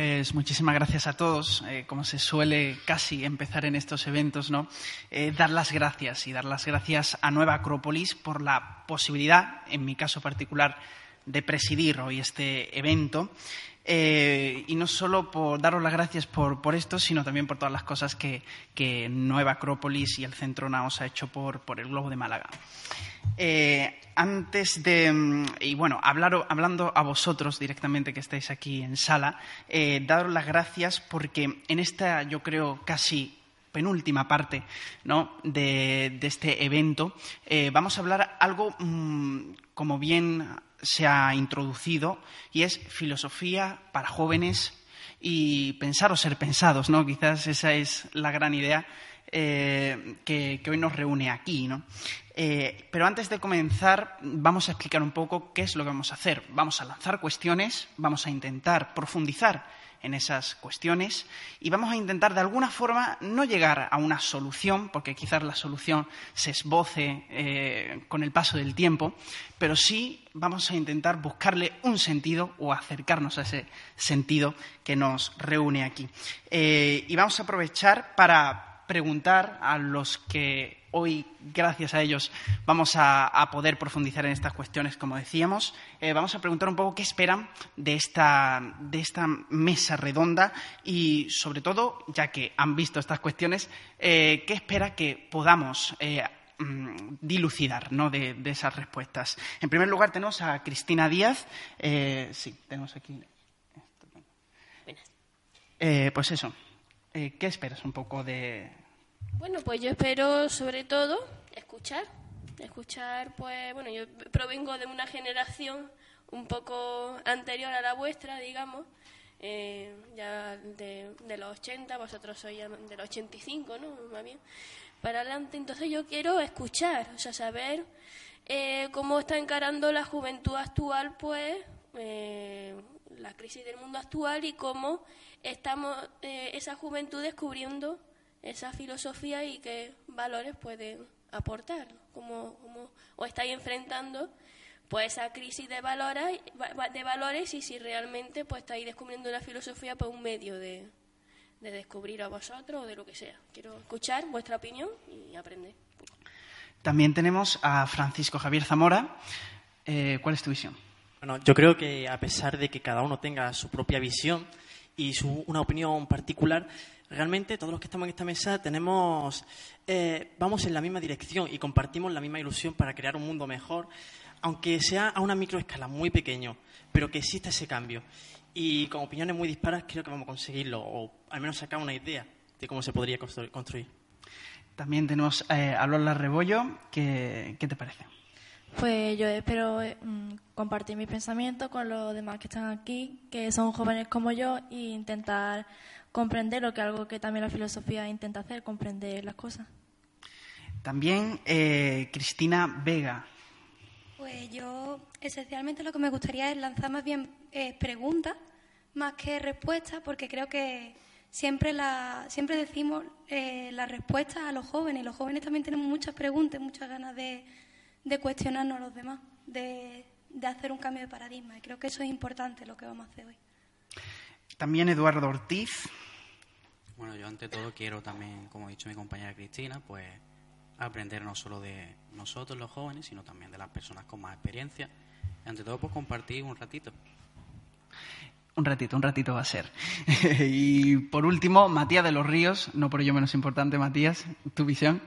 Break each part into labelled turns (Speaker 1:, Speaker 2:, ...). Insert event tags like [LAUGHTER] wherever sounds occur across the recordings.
Speaker 1: Pues muchísimas gracias a todos. Eh, como se suele casi empezar en estos eventos, ¿no? Eh, dar las gracias y dar las gracias a Nueva Acrópolis por la posibilidad, en mi caso particular, de presidir hoy este evento. Eh, y no solo por daros las gracias por, esto, sino también por todas las cosas que, Nueva Acrópolis y el Centro Naos ha hecho por, el Globo de Málaga. Eh, antes de, mm, y bueno, hablando a vosotros directamente que estáis aquí en sala, eh, daros las gracias porque en esta, yo creo, casi penúltima parte ¿no? de, este evento, eh, vamos a hablar algo, mm, como bien se ha introducido, y es filosofía para jóvenes y pensar o ser pensados, ¿no? Quizás esa es la gran idea eh, que, hoy nos reúne aquí, ¿no? Eh, pero antes de comenzar, vamos a explicar un poco qué es lo que vamos a hacer. Vamos a lanzar cuestiones, vamos a intentar profundizar en esas cuestiones y vamos a intentar de alguna forma no llegar a una solución, porque quizás la solución se esboce eh, con el paso del tiempo, pero sí vamos a intentar buscarle un sentido o acercarnos a ese sentido que nos reúne aquí. Eh, y vamos a aprovechar para preguntar a los que hoy, gracias a ellos, vamos a, poder profundizar en estas cuestiones, como decíamos. Eh, vamos a preguntar un poco qué esperan de esta, mesa redonda y, sobre todo, ya que han visto estas cuestiones, eh, qué espera que podamos eh, mm, dilucidar de, esas respuestas. En primer lugar, tenemos a Cristina Díaz. sí, tenemos aquí. pues eso. ¿Qué esperas un poco de,
Speaker 2: bueno, pues yo espero sobre todo escuchar, escuchar, pues bueno, yo provengo de una generación un poco anterior a la vuestra, digamos, eh, ya de, los 80, vosotros sois de los 85, ¿no? Más bien, para adelante. Entonces yo quiero escuchar, o sea, saber eh, cómo está encarando la juventud actual, pues, eh, la crisis del mundo actual y cómo estamos esa juventud descubriendo esa filosofía y qué valores pueden aportar, como, como o estáis enfrentando pues esa crisis de valores, de valores y si realmente pues estáis descubriendo la filosofía por un medio de, de descubrir a vosotros o de lo que sea. Quiero escuchar vuestra opinión y aprender.
Speaker 1: También tenemos a Francisco Javier Zamora. Eh, ¿Cuál es tu visión?
Speaker 3: Bueno, yo creo que a pesar de que cada uno tenga su propia visión y su, una opinión particular, realmente todos los que estamos en esta mesa tenemos, eh, vamos en la misma dirección y compartimos la misma ilusión para crear un mundo mejor, aunque sea a una microescala muy pequeño, pero que exista ese cambio. Y con opiniones muy disparas creo que vamos a conseguirlo, o al menos sacar una idea de cómo se podría construir.
Speaker 1: También tenemos eh, a Lola Rebollo. ¿Qué, ¿Qué te parece?
Speaker 4: Pues yo espero eh, mm, compartir mis pensamientos con los demás que están aquí, que son jóvenes como yo, e intentar comprender lo que algo que también la filosofía intenta hacer, comprender las cosas.
Speaker 1: También eh, Cristina Vega.
Speaker 5: Pues yo esencialmente lo que me gustaría es lanzar más bien eh, preguntas más que respuestas, porque creo que siempre la, siempre decimos eh, las respuestas a los jóvenes y los jóvenes también tenemos muchas preguntas, muchas ganas de, de cuestionarnos a los demás, de, de hacer un cambio de paradigma. Y creo que eso es importante lo que vamos a hacer hoy.
Speaker 1: También Eduardo Ortiz.
Speaker 6: Bueno, yo ante todo quiero también, como ha dicho mi compañera Cristina, pues aprender no solo de nosotros los jóvenes, sino también de las personas con más experiencia. Y ante todo, pues compartir un ratito.
Speaker 1: Un ratito, un ratito va a ser. [LAUGHS] y por último, Matías de los Ríos, no por ello menos importante, Matías, tu visión.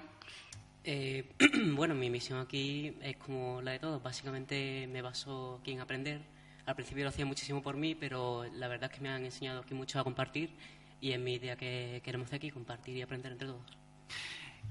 Speaker 7: Eh, [CLEARS THROAT] bueno, mi misión aquí es como la de todos. Básicamente me baso aquí en aprender. Al principio lo hacía muchísimo por mí, pero la verdad es que me han enseñado aquí mucho a compartir y es mi idea que queremos aquí, compartir y aprender entre todos.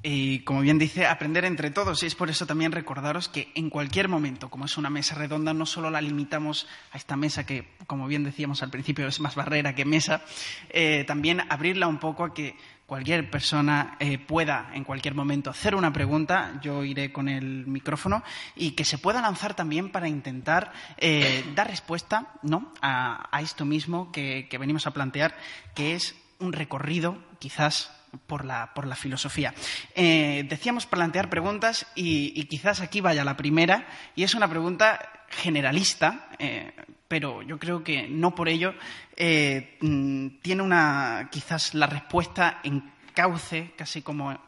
Speaker 1: Y como bien dice, aprender entre todos. Y es por eso también recordaros que en cualquier momento, como es una mesa redonda, no solo la limitamos a esta mesa que, como bien decíamos al principio, es más barrera que mesa, eh, también abrirla un poco a que cualquier persona eh, pueda en cualquier momento hacer una pregunta, yo iré con el micrófono, y que se pueda lanzar también para intentar eh, dar respuesta ¿no? a, esto mismo que, venimos a plantear, que es un recorrido quizás por la, por la filosofía. Eh, decíamos plantear preguntas y, quizás aquí vaya la primera, y es una pregunta generalista, eh, pero yo creo que no por ello eh, mm, tiene una quizás la respuesta en cauce, casi como,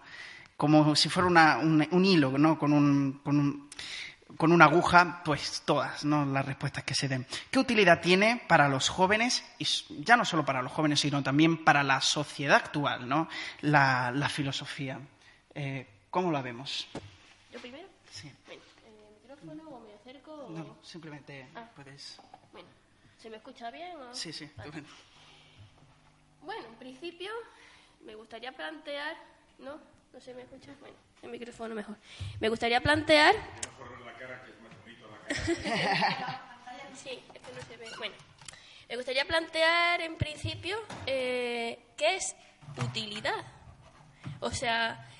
Speaker 1: como si fuera una- un, un hilo, ¿no? Con un, con un- con una aguja, pues todas, ¿no? Las respuestas que se den. ¿Qué utilidad tiene para los jóvenes, y ya no solo para los jóvenes, sino también para la sociedad actual, ¿no? La, la filosofía. Eh, ¿Cómo la vemos?
Speaker 2: ¿Yo primero?
Speaker 1: Sí.
Speaker 2: Bueno, ¿el micrófono o me acerco? o-
Speaker 1: No, simplemente
Speaker 2: Ah.
Speaker 1: puedes.
Speaker 2: Bueno, ¿se me escucha bien o...?
Speaker 1: Sí, sí.
Speaker 2: Vale.
Speaker 1: bueno.
Speaker 2: Bueno, en principio me gustaría plantear... ¿No? ¿No se me escucha? Bueno, el micrófono mejor. Me gustaría plantear... [LAUGHS] Sí, es que no se ve. Bueno, me gustaría plantear en principio eh, qué es utilidad. O sea,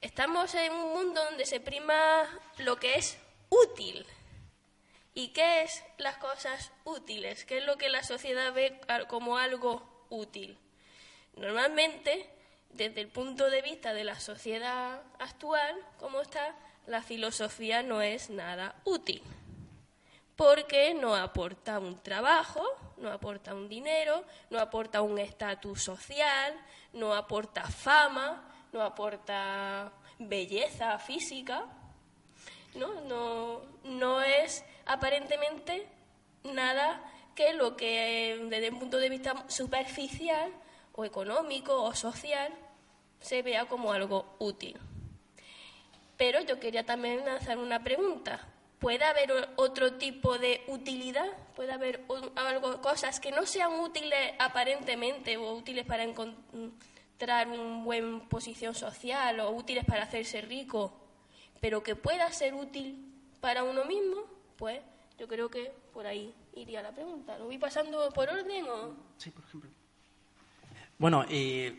Speaker 2: estamos en un mundo donde se prima lo que es útil. ¿Y qué es las cosas útiles? ¿Qué es lo que la sociedad ve como algo útil? Normalmente, desde el punto de vista de la sociedad actual, como está, la filosofía no es nada útil porque no aporta un trabajo, no aporta un dinero, no aporta un estatus social, no aporta fama, no aporta belleza física, ¿no? No, no es aparentemente nada que lo que desde un punto de vista superficial o económico o social se vea como algo útil. Pero yo quería también lanzar una pregunta. ¿Puede haber otro tipo de utilidad? ¿Puede haber algo, cosas que no sean útiles aparentemente o útiles para encontrar una buena posición social o útiles para hacerse rico, pero que pueda ser útil para uno mismo? Pues yo creo que por ahí iría la pregunta. ¿Lo voy pasando por orden o...?
Speaker 1: Sí, por ejemplo.
Speaker 3: Bueno, eh,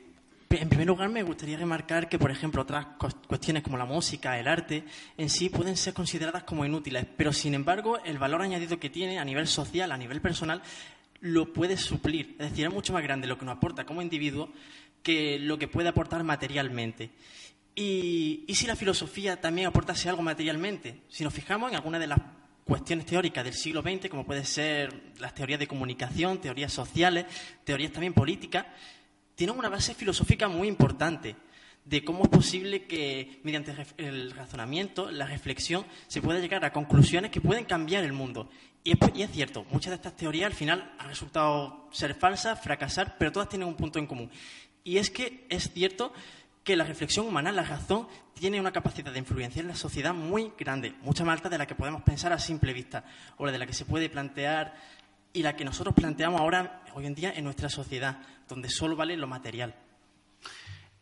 Speaker 3: en primer lugar me gustaría remarcar que, por ejemplo, otras cuestiones como la música, el arte, en sí pueden ser consideradas como inútiles, pero sin embargo el valor añadido que tiene a nivel social, a nivel personal, lo puede suplir. Es decir, es mucho más grande lo que nos aporta como individuo que lo que puede aportar materialmente. Y, y si la filosofía también aportase algo materialmente, si nos fijamos en alguna de las cuestiones teóricas del siglo XX, como pueden ser las teorías de comunicación, teorías sociales, teorías también políticas, tienen una base filosófica muy importante de cómo es posible que mediante el razonamiento, la reflexión, se pueda llegar a conclusiones que pueden cambiar el mundo. Y es, y es cierto, muchas de estas teorías al final han resultado ser falsas, fracasar, pero todas tienen un punto en común. Y es que es cierto que la reflexión humana, la razón, tiene una capacidad de influenciar en la sociedad muy grande, mucha más alta de la que podemos pensar a simple vista, o de la que se puede plantear y la que nosotros planteamos ahora, hoy en día, en nuestra sociedad, donde solo vale lo material.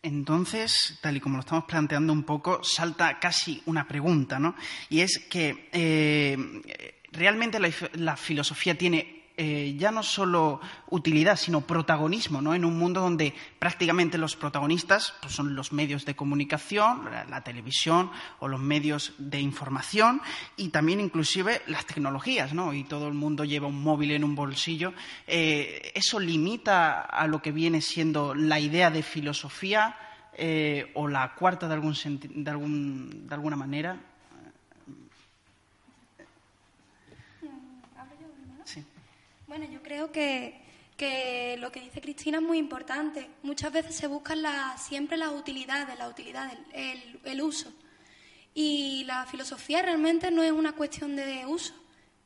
Speaker 1: Entonces, tal y como lo estamos planteando un poco, salta casi una pregunta, ¿no? Y es que eh, realmente la, la filosofía tiene eh, ya no solo utilidad, sino protagonismo, ¿no? En un mundo donde prácticamente los protagonistas pues, son los medios de comunicación, la, televisión o los medios de información y también inclusive las tecnologías, ¿no? Y todo el mundo lleva un móvil en un bolsillo. Eh, ¿Eso limita a lo que viene siendo la idea de filosofía eh, o la cuarta de, algún de, algún, de alguna manera?
Speaker 5: Bueno, yo creo que, que, lo que dice Cristina es muy importante. Muchas veces se buscan la, siempre las utilidades, la utilidad, el, el, uso. Y la filosofía realmente no es una cuestión de uso,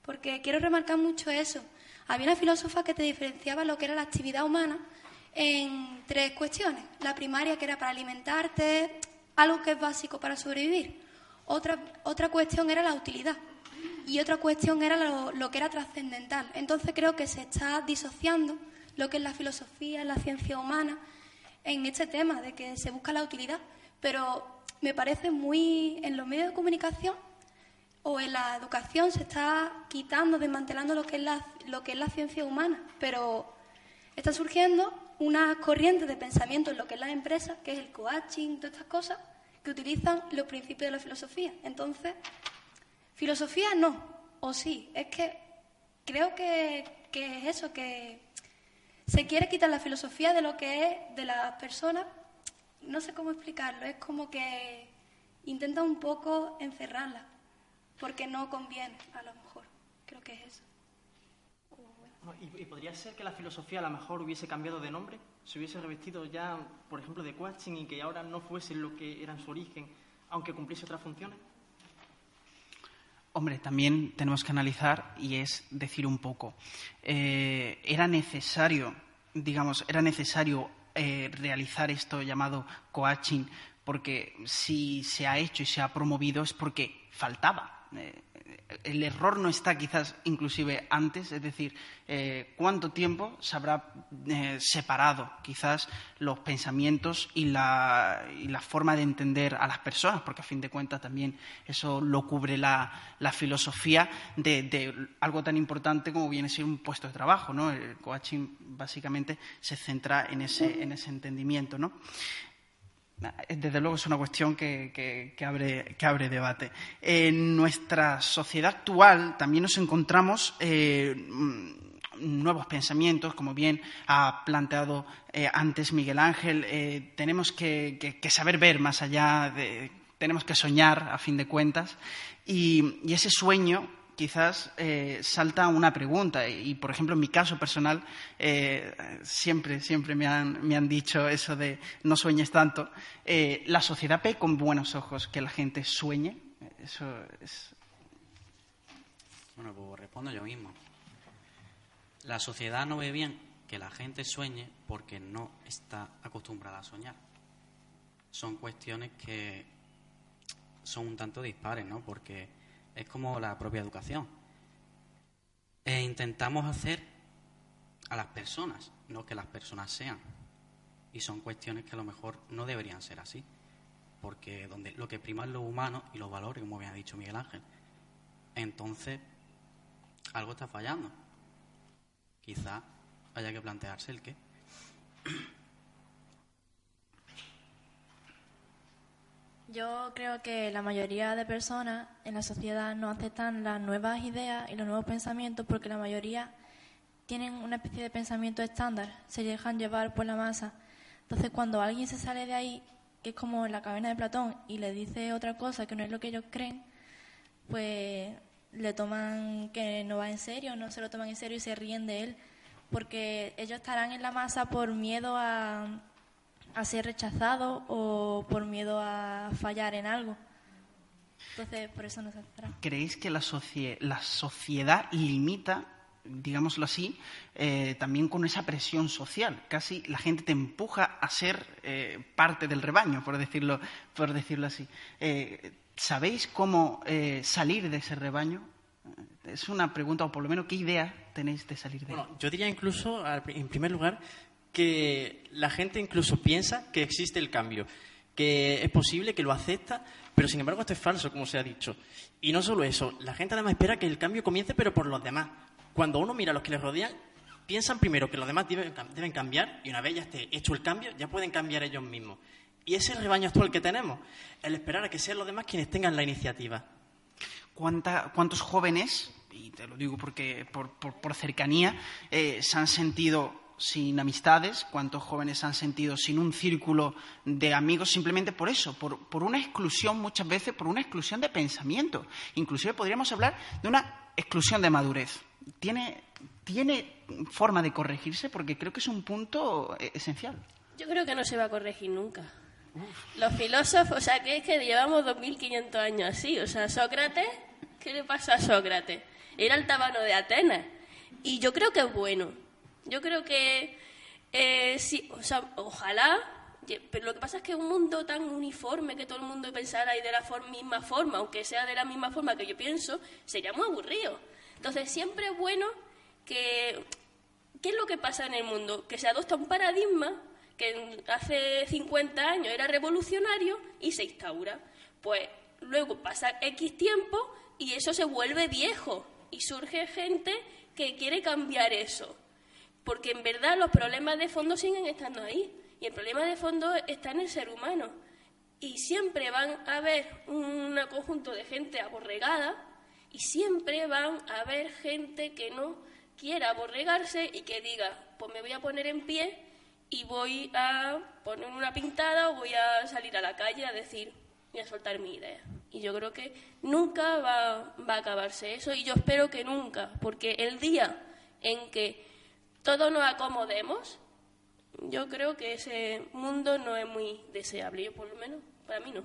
Speaker 5: porque quiero remarcar mucho eso. Había una filósofa que te diferenciaba lo que era la actividad humana en tres cuestiones. La primaria, que era para alimentarte, algo que es básico para sobrevivir. Otra, otra cuestión era la utilidad y otra cuestión era lo, que era trascendental. Entonces creo que se está disociando lo que es la filosofía, la ciencia humana, en este tema de que se busca la utilidad. Pero me parece muy en los medios de comunicación o en la educación se está quitando, desmantelando lo que es la, ciencia humana. Pero está surgiendo una corriente de pensamiento en lo que es la empresa, que es el coaching, todas estas cosas, que utilizan los principios de la filosofía. Entonces, Filosofía no, o sí, es que creo que, que, es eso, que se quiere quitar la filosofía de lo que es de las personas, no sé cómo explicarlo, es como que intenta un poco encerrarla, porque no conviene a lo mejor. creo que es eso.
Speaker 3: ¿Y, podría ser que la filosofía a lo mejor hubiese cambiado de nombre? Se hubiese revestido ya, por ejemplo, de coaching y que ahora no fuese lo que era en su origen, aunque cumpliese otras funciones.
Speaker 1: Hombre, también tenemos que analizar y es decir un poco. Eh, era necesario, digamos, era necesario eh, realizar esto llamado coaching porque si se ha hecho y se ha promovido es porque faltaba. Eh, el error no está quizás inclusive antes, es decir, eh, cuánto tiempo se habrá eh, separado quizás los pensamientos y la, y la, forma de entender a las personas, porque a fin de cuentas también eso lo cubre la, filosofía de, de, algo tan importante como viene a ser un puesto de trabajo. ¿no? El coaching básicamente se centra en ese, en ese entendimiento. ¿no? Desde luego es una cuestión que, abre, debate. En nuestra sociedad actual también nos encontramos eh, nuevos pensamientos, como bien ha planteado eh, antes Miguel Ángel. Eh, tenemos que, saber ver más allá, de, tenemos que soñar, a fin de cuentas, y ese sueño quizás eh, salta una pregunta. Y, por ejemplo, en mi caso personal, eh, siempre, siempre me han, me han, dicho eso de no sueñes tanto. Eh, ¿La sociedad ve con buenos ojos que la gente sueñe? Eso es.
Speaker 6: Bueno, pues respondo yo mismo. La sociedad no ve bien que la gente sueñe porque no está acostumbrada a soñar. Son cuestiones que son un tanto dispares, ¿no? Porque es como la propia educación. E intentamos hacer a las personas, no que las personas sean. Y son cuestiones que a lo mejor no deberían ser así, porque donde lo que prima es lo humano y los valores, como bien ha dicho Miguel Ángel. Entonces, algo está fallando. Quizá haya que plantearse el qué.
Speaker 4: Yo creo que la mayoría de personas en la sociedad no aceptan las nuevas ideas y los nuevos pensamientos porque la mayoría tienen una especie de pensamiento estándar, se dejan llevar por la masa. Entonces, cuando alguien se sale de ahí, que es como la cabina de Platón, y le dice otra cosa que no es lo que ellos creen, pues le toman que no va en serio, no se lo toman en serio y se ríen de él, porque ellos estarán en la masa por miedo a a ser rechazado o por miedo a fallar en algo. Entonces, por eso no se acerca.
Speaker 1: ¿Creéis que la, la sociedad limita, digámoslo así, eh, también con esa presión social? Casi la gente te empuja a ser eh, parte del rebaño, por decirlo, por decirlo así. Eh, ¿Sabéis cómo eh, salir de ese rebaño? Es una pregunta, o por lo menos, ¿qué idea tenéis de salir de
Speaker 3: bueno, Yo diría incluso, en primer lugar, que la gente incluso piensa que existe el cambio, que es posible, que lo acepta, pero sin embargo esto es falso, como se ha dicho. Y no solo eso, la gente además espera que el cambio comience, pero por los demás. Cuando uno mira a los que les rodean, piensan primero que los demás deben, cambiar y una vez ya esté hecho el cambio, ya pueden cambiar ellos mismos. Y ese es el rebaño actual que tenemos, el esperar a que sean los demás quienes tengan la iniciativa.
Speaker 1: ¿Cuántos jóvenes, y te lo digo porque por, cercanía, eh, se han sentido sin amistades, cuántos jóvenes han sentido sin un círculo de amigos simplemente por eso, por, una exclusión muchas veces, por una exclusión de pensamiento. Inclusive podríamos hablar de una exclusión de madurez. ¿Tiene, tiene forma de corregirse? Porque creo que es un punto eh, esencial.
Speaker 2: Yo creo que no se va a corregir nunca. Los filósofos, o sea, que es que llevamos 2.500 años así. O sea, Sócrates, ¿qué le pasa a Sócrates? Era el tabano de Atenas. Y yo creo que es bueno yo creo que eh, sí, o sea, ojalá, pero lo que pasa es que un mundo tan uniforme que todo el mundo pensara y de la misma forma, aunque sea de la misma forma que yo pienso, sería muy aburrido. Entonces siempre es bueno que... ¿Qué es lo que pasa en el mundo? Que se adopta un paradigma que hace 50 años era revolucionario y se instaura. Pues luego pasa X tiempo y eso se vuelve viejo y surge gente que quiere cambiar eso. Porque en verdad los problemas de fondo siguen estando ahí. Y el problema de fondo está en el ser humano. Y siempre van a haber un conjunto de gente aborregada y siempre van a haber gente que no quiera aborregarse y que diga, pues me voy a poner en pie y voy a poner una pintada o voy a salir a la calle a decir, voy a soltar mi idea. Y yo creo que nunca va, va a acabarse eso y yo espero que nunca, porque el día en que todos nos acomodemos, yo creo que ese mundo no es muy deseable, yo por lo menos, para mí no.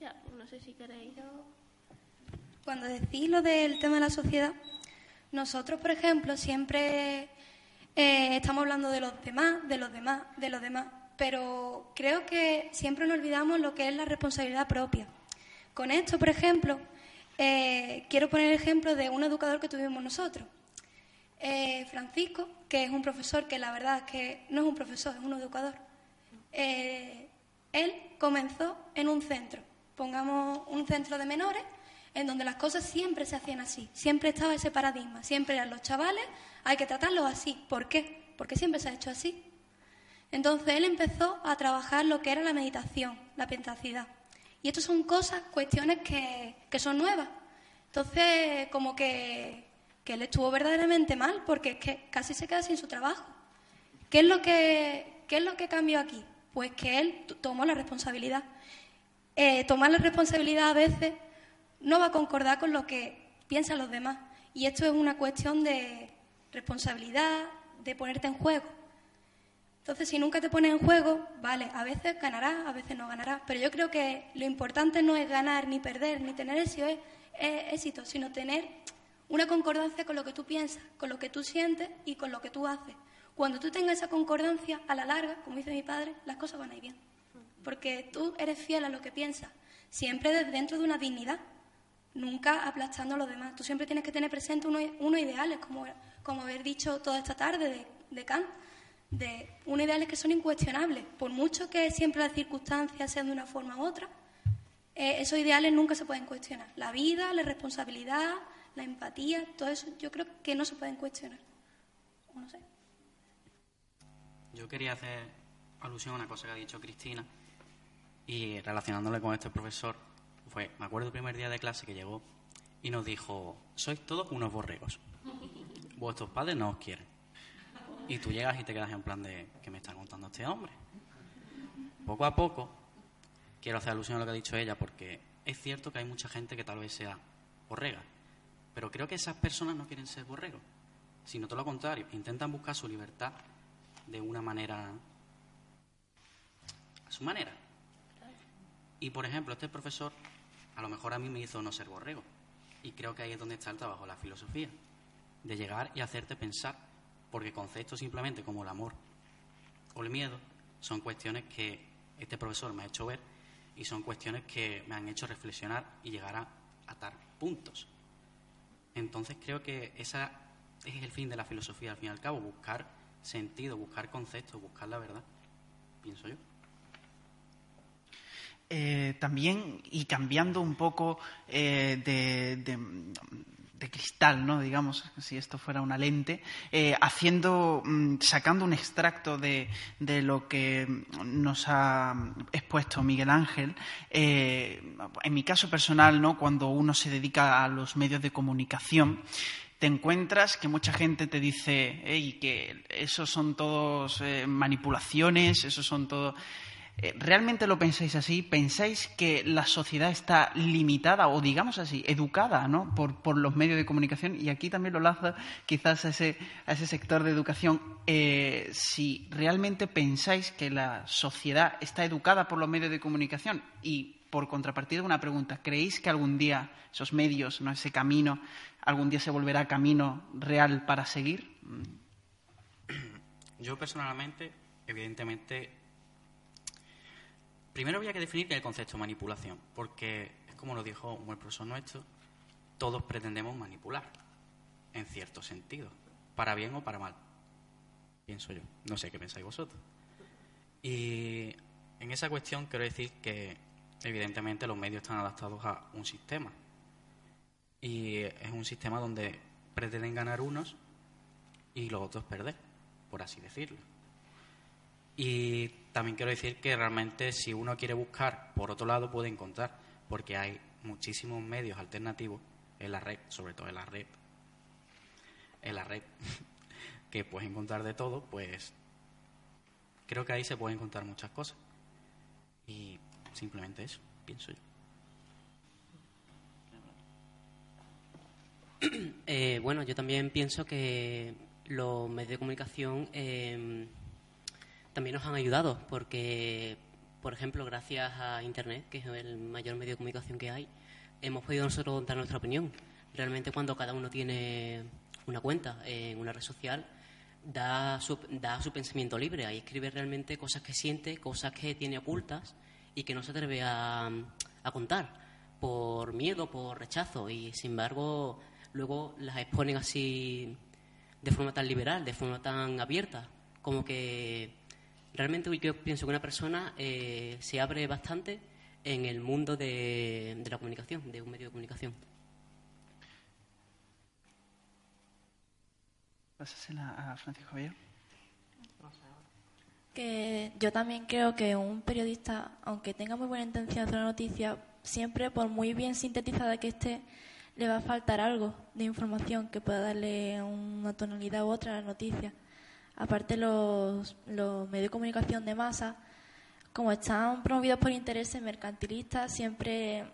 Speaker 2: Ya, no sé si queréis.
Speaker 5: Cuando decís lo del tema de la sociedad, nosotros, por ejemplo, siempre eh, estamos hablando de los demás, de los demás, de los demás, pero creo que siempre nos olvidamos lo que es la responsabilidad propia. Con esto, por ejemplo, eh, quiero poner el ejemplo de un educador que tuvimos nosotros. Eh, Francisco, que es un profesor que la verdad es que no es un profesor, es un educador. él comenzó en un centro, pongamos un centro de menores, en donde las cosas siempre se hacían así, siempre estaba ese paradigma, siempre eran los chavales, hay que tratarlos así. ¿Por qué? Porque siempre se ha hecho así. Entonces él empezó a trabajar lo que era la meditación, la pentacidad. Y esto son cosas, cuestiones que, que son nuevas. Entonces, como que, que él estuvo verdaderamente mal, porque es que casi se queda sin su trabajo. ¿Qué es lo que, qué es lo que cambió aquí? Pues que él tomó la responsabilidad. Eh, tomar la responsabilidad a veces no va a concordar con lo que piensan los demás. Y esto es una cuestión de responsabilidad, de ponerte en juego. Entonces, si nunca te pones en juego, vale, a veces ganarás, a veces no ganarás. Pero yo creo que lo importante no es ganar, ni perder, ni tener éxito, éxito, sino tener una concordancia con lo que tú piensas, con lo que tú sientes y con lo que tú haces. Cuando tú tengas esa concordancia, a la larga, como dice mi padre, las cosas van a ir bien. Porque tú eres fiel a lo que piensas, siempre desde dentro de una dignidad nunca aplastando a los demás. Tú siempre tienes que tener presente unos, ideales, como, como haber dicho toda esta tarde de, de Kant, de unos ideales que son incuestionables. Por mucho que siempre las circunstancias sean de una forma u otra, eh, esos ideales nunca se pueden cuestionar. La vida, la responsabilidad, la empatía, todo eso yo creo que no se pueden cuestionar. No sé.
Speaker 6: Yo quería hacer alusión a una cosa que ha dicho Cristina y relacionándole con este profesor fue, me acuerdo el primer día de clase que llegó y nos dijo, sois todos unos borregos. Vuestros padres no os quieren. Y tú llegas y te quedas en plan de, ¿qué me está contando este hombre? Poco a poco, quiero hacer alusión a lo que ha dicho ella, porque es cierto que hay mucha gente que tal vez sea borrega, pero creo que esas personas no quieren ser borregos, sino todo lo contrario, intentan buscar su libertad de una manera, a su manera. Y por ejemplo, este profesor a lo mejor a mí me hizo no ser borrego. Y creo que ahí es donde está el trabajo, la filosofía, de llegar y hacerte pensar, porque conceptos simplemente como el amor o el miedo son cuestiones que este profesor me ha hecho ver y son cuestiones que me han hecho reflexionar y llegar a atar puntos. Entonces creo que ese es el fin de la filosofía, al fin y al cabo, buscar sentido, buscar conceptos, buscar la verdad, pienso yo.
Speaker 1: Eh, también, y cambiando un poco eh, de, cristal, ¿no? digamos, si esto fuera una lente, eh, haciendo, mm, sacando un extracto de, lo que nos ha expuesto Miguel Ángel, en mi caso personal, ¿no? cuando uno se dedica a los medios de comunicación, te encuentras que mucha gente te dice hey, que esos son todos manipulaciones, esos son todo eh, ¿Realmente lo pensáis así? ¿Pensáis que la sociedad está limitada o, digamos así, educada ¿no? por, los medios de comunicación? Y aquí también lo lazo quizás a ese, a ese sector de educación. Eh, si realmente pensáis que la sociedad está educada por los medios de comunicación y, por contrapartida, una pregunta, ¿creéis que algún día esos medios, ¿no? ese camino, algún día se volverá camino real para seguir?
Speaker 6: Yo personalmente, evidentemente, Primero había que definir el concepto de manipulación, porque es como lo dijo un buen profesor nuestro, todos pretendemos manipular, en cierto sentido, para bien o para mal. Pienso yo, no sé qué pensáis vosotros. Y en esa cuestión quiero decir que evidentemente los medios están adaptados a un sistema. Y es un sistema donde pretenden ganar unos y los otros perder, por así decirlo. Y también quiero decir que realmente si uno quiere buscar por otro lado puede encontrar, porque hay muchísimos medios alternativos en la red, sobre todo en la red, en la red, [LAUGHS] que puedes encontrar de todo, pues creo que ahí se pueden encontrar muchas cosas. Y simplemente eso, pienso yo.
Speaker 7: Eh, bueno, yo también pienso que los medios de comunicación eh, también nos han ayudado, porque, por ejemplo, gracias a Internet, que es el mayor medio de comunicación que hay, hemos podido nosotros dar nuestra opinión. Realmente cuando cada uno tiene una cuenta en una red social, da su, da su pensamiento libre. Ahí escribe realmente cosas que siente, cosas que tiene ocultas y que no se atreve a, a contar por miedo, por rechazo. Y sin embargo, luego las exponen así de forma tan liberal, de forma tan abierta, como que realmente yo pienso que una persona eh, se abre bastante en el mundo de, de la comunicación, de un medio de comunicación.
Speaker 1: Pásasela a Francisco Javier.
Speaker 4: Que yo también creo que un periodista, aunque tenga muy buena intención de hacer una noticia, siempre, por muy bien sintetizada que esté, le va a faltar algo de información que pueda darle una tonalidad u otra a la noticia. Aparte, los, los medios de comunicación de masa, como están promovidos por intereses mercantilistas, siempre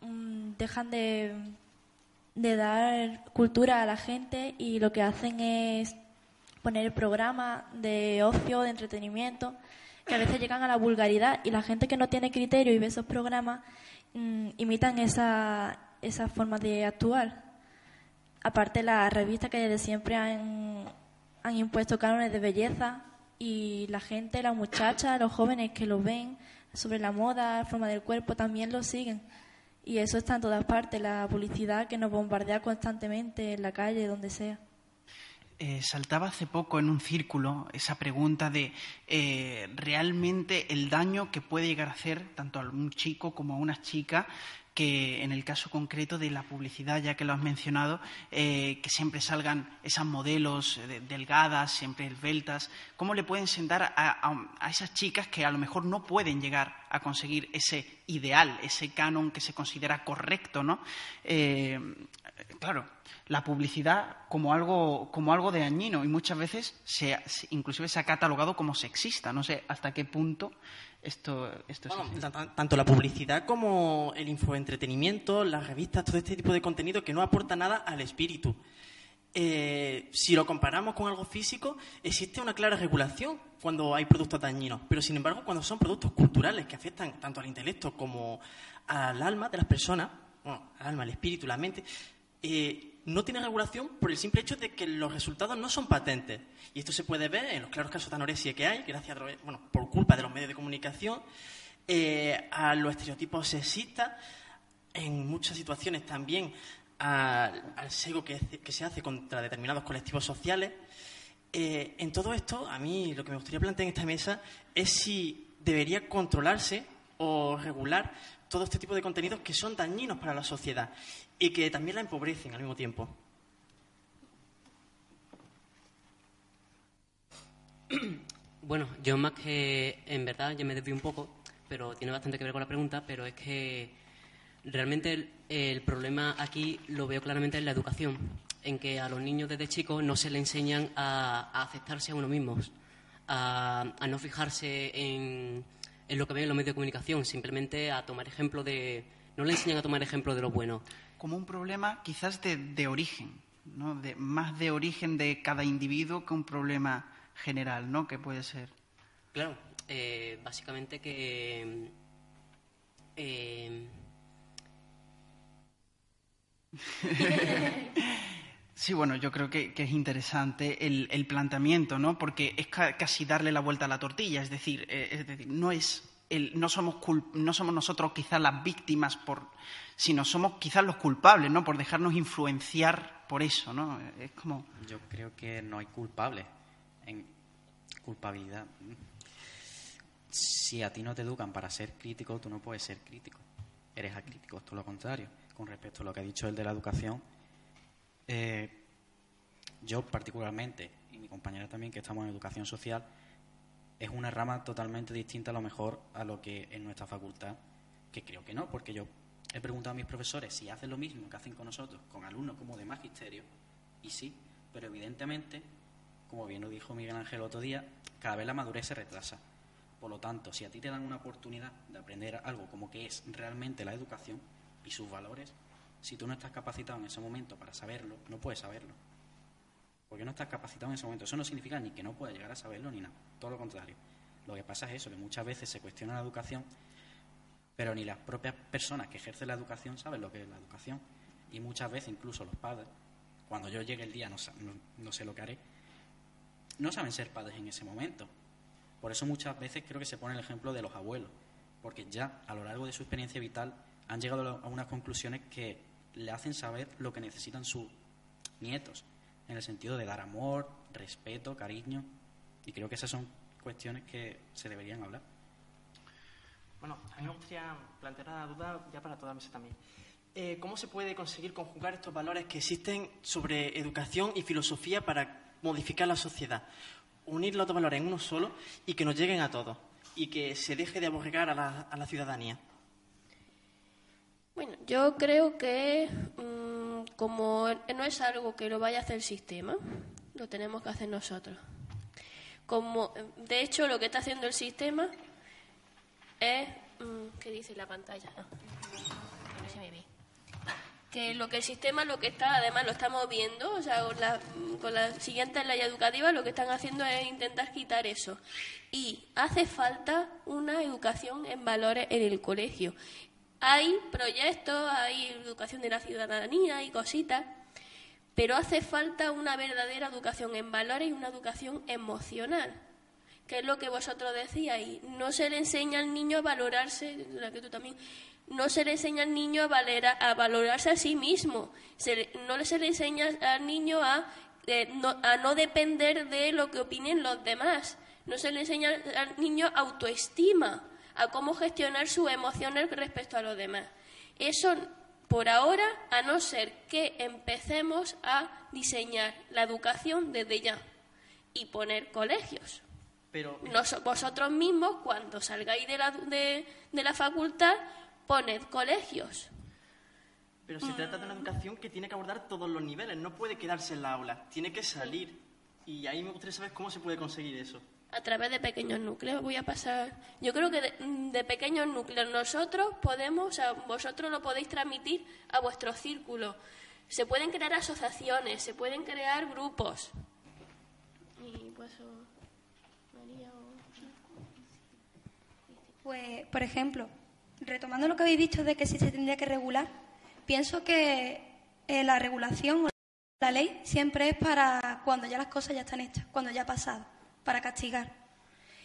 Speaker 4: mm, dejan de, dar cultura a la gente y lo que hacen es poner programas de ocio, de entretenimiento, que a veces llegan a la vulgaridad y la gente que no tiene criterio y ve esos programas mm, imitan esa, esa forma de actuar. Aparte, las revistas que desde siempre han, han impuesto cánones de belleza y la gente, las muchachas, los jóvenes que lo ven sobre la moda, la forma del cuerpo, también lo siguen. Y eso está en todas partes, la publicidad que nos bombardea constantemente en la calle, donde sea.
Speaker 1: Eh, saltaba hace poco en un círculo esa pregunta de eh, realmente el daño que puede llegar a hacer tanto a un chico como a una chica que en el caso concreto de la publicidad, ya que lo has mencionado, eh, que siempre salgan esas modelos eh, delgadas, siempre esbeltas, ¿cómo le pueden sentar a, a, esas chicas que a lo mejor no pueden llegar a conseguir ese ideal, ese canon que se considera correcto, ¿no? Eh, claro, la publicidad como algo, como algo de dañino y muchas veces se, inclusive se ha catalogado como sexista. No sé hasta qué punto esto, esto
Speaker 3: bueno, es tanto la publicidad como el infoentretenimiento, las revistas, todo este tipo de contenido que no aporta nada al espíritu. Eh, si lo comparamos con algo físico, existe una clara regulación cuando hay productos dañinos, pero sin embargo, cuando son productos culturales que afectan tanto al intelecto como al alma de las personas, bueno, al alma, al espíritu, la mente, no tiene regulación por el simple hecho de que los resultados no son patentes. Y esto se puede ver en los claros casos de anorexia que hay, gracias a, bueno, por culpa de los medios de comunicación, eh, a los estereotipos sexistas, en muchas situaciones también al, al sego que, que, se hace contra determinados colectivos sociales. Eh, en todo esto, a mí lo que me gustaría plantear en esta mesa es si debería controlarse o regular todo este tipo de contenidos que son dañinos para la sociedad y que también la empobrecen al mismo tiempo. [CLEARS THROAT]
Speaker 7: Bueno, yo más que en verdad ya me desvío un poco, pero tiene bastante que ver con la pregunta, pero es que realmente el, problema aquí lo veo claramente en la educación, en que a los niños desde chicos no se le enseñan a, a aceptarse a uno mismos, a, a no fijarse en, en, lo que ven en los medios de comunicación, simplemente a tomar ejemplo de... No le enseñan a tomar ejemplo de lo bueno.
Speaker 1: Como un problema quizás de, de origen, ¿no? de, más de origen de cada individuo que un problema general, ¿no? Que puede ser.
Speaker 7: Claro, eh, básicamente que... Eh... [LAUGHS]
Speaker 1: Sí, bueno, yo creo que, es interesante el, el, planteamiento, ¿no? Porque es ca casi darle la vuelta a la tortilla, es decir, eh, es decir no es el, no somos no somos nosotros quizás las víctimas por, sino somos quizás los culpables, ¿no? Por dejarnos influenciar por eso, ¿no? Es como.
Speaker 6: Yo creo que no hay culpables en culpabilidad. Si a ti no te educan para ser crítico, tú no puedes ser crítico. Eres acrítico, todo lo contrario. Con respecto a lo que ha dicho el de la educación, eh, yo particularmente, y mi compañera también, que estamos en educación social, es una rama totalmente distinta a lo mejor a lo que en nuestra facultad, que creo que no, porque yo he preguntado a mis profesores si hacen lo mismo que hacen con nosotros, con alumnos como de magisterio, y sí, pero evidentemente como bien lo dijo Miguel Ángel otro día, cada vez la madurez se retrasa. Por lo tanto, si a ti te dan una oportunidad de aprender algo como que es realmente la educación y sus valores, si tú no estás capacitado en ese momento para saberlo, no puedes saberlo. Porque no estás capacitado en ese momento. Eso no significa ni que no puedas llegar a saberlo ni nada. Todo lo contrario. Lo que pasa es eso, que muchas veces se cuestiona la educación, pero ni las propias personas que ejercen la educación saben lo que es la educación. Y muchas veces incluso los padres, cuando yo llegue el día no, sé lo que haré, no saben ser padres en ese momento. Por eso muchas veces creo que se pone el ejemplo de los abuelos, porque ya a lo largo de su experiencia vital han llegado a unas conclusiones que le hacen saber lo que necesitan sus nietos, en el sentido de dar amor, respeto, cariño, y creo que esas son cuestiones que se deberían hablar.
Speaker 3: Bueno, a mí me gustaría plantear una duda ya para toda mesa también. Eh, ¿Cómo se puede conseguir conjugar estos valores que existen sobre educación y filosofía para modificar la sociedad? Unir los dos valores en uno solo y que nos lleguen a todos y que se deje de aborregar a la ciudadanía.
Speaker 2: Bueno, yo creo que mm, como no es algo que lo vaya a hacer el sistema, lo tenemos que hacer nosotros. Como, de hecho, lo que está haciendo el sistema es... Mm, ¿Qué dice la pantalla? Ah, no se me ve. Que lo que el sistema lo que está, además lo estamos viendo, o sea, con, la, con las siguientes leyes educativas lo que están haciendo es intentar quitar eso. Y hace falta una educación en valores en el colegio. Hay proyectos, hay educación de la ciudadanía y cositas, pero hace falta una verdadera educación en valores y una educación emocional, que es lo que vosotros decíais. No se le enseña al niño a valorarse, que tú también, no se le enseña al niño a, a valorarse a sí mismo, no se le enseña al niño a, eh, no, a no depender de lo que opinen los demás, no se le enseña al niño autoestima, a cómo gestionar sus emociones respecto a los demás. Eso por ahora, a no ser que empecemos a diseñar la educación desde ya y poner colegios. Pero... vosotros mismos, cuando salgáis de la, de, la facultad, poned colegios.
Speaker 3: Pero se trata de una educación que tiene que abordar todos los niveles, no puede quedarse en la aula, tiene que salir. Y ahí me gustaría saber cómo se puede conseguir eso
Speaker 2: a través de pequeños núcleos. Voy a pasar. Yo creo que de, pequeños núcleos nosotros podemos, o sea, vosotros lo podéis transmitir a vuestro círculo. Se pueden crear asociaciones, se pueden crear grupos.
Speaker 5: pues, pues, por ejemplo, retomando lo que habéis dicho de que si se tendría que regular, pienso que eh, la regulación o la ley siempre es para cuando ya las cosas ya están hechas, cuando ya ha pasado para castigar.